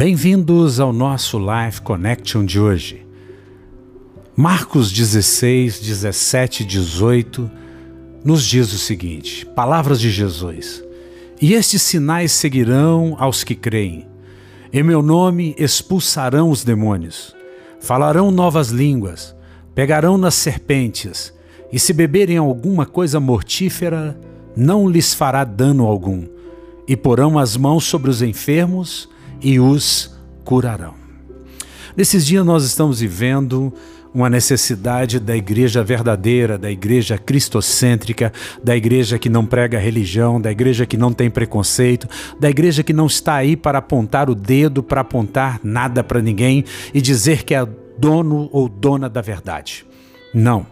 Bem-vindos ao nosso Live Connection de hoje. Marcos 16, 17 e 18 nos diz o seguinte: Palavras de Jesus. E estes sinais seguirão aos que creem. Em meu nome expulsarão os demônios, falarão novas línguas, pegarão nas serpentes, e se beberem alguma coisa mortífera, não lhes fará dano algum, e porão as mãos sobre os enfermos e os curarão. Nesses dias nós estamos vivendo uma necessidade da igreja verdadeira, da igreja cristocêntrica, da igreja que não prega religião, da igreja que não tem preconceito, da igreja que não está aí para apontar o dedo, para apontar nada para ninguém e dizer que é dono ou dona da verdade. Não.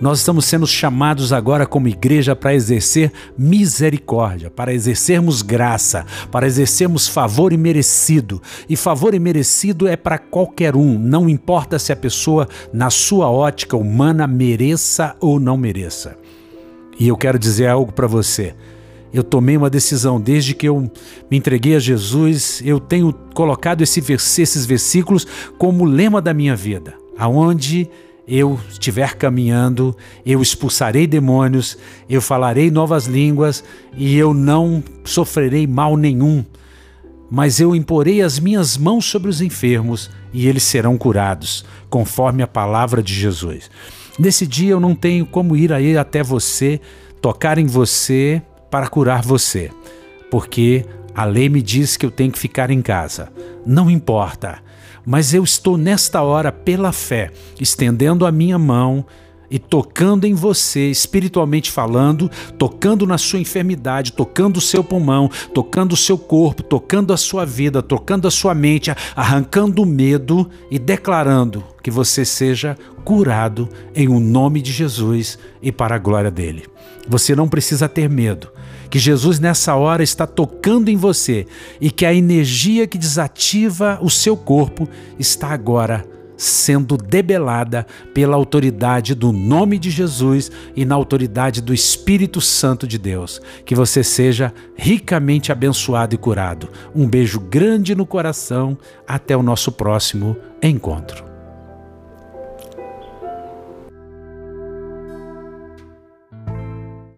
Nós estamos sendo chamados agora como igreja para exercer misericórdia, para exercermos graça, para exercermos favor imerecido. E favor imerecido é para qualquer um, não importa se a pessoa, na sua ótica humana, mereça ou não mereça. E eu quero dizer algo para você. Eu tomei uma decisão desde que eu me entreguei a Jesus, eu tenho colocado esse, esses versículos como lema da minha vida, aonde eu estiver caminhando, eu expulsarei demônios, eu falarei novas línguas e eu não sofrerei mal nenhum. Mas eu imporei as minhas mãos sobre os enfermos e eles serão curados, conforme a palavra de Jesus. Nesse dia eu não tenho como ir aí até você, tocar em você para curar você, porque a lei me diz que eu tenho que ficar em casa. Não importa mas eu estou nesta hora, pela fé, estendendo a minha mão e tocando em você, espiritualmente falando, tocando na sua enfermidade, tocando o seu pulmão, tocando o seu corpo, tocando a sua vida, tocando a sua mente, arrancando o medo e declarando que você seja curado em o um nome de Jesus e para a glória dele. Você não precisa ter medo que Jesus nessa hora está tocando em você e que a energia que desativa o seu corpo está agora sendo debelada pela autoridade do nome de Jesus e na autoridade do Espírito Santo de Deus. Que você seja ricamente abençoado e curado. Um beijo grande no coração. Até o nosso próximo encontro.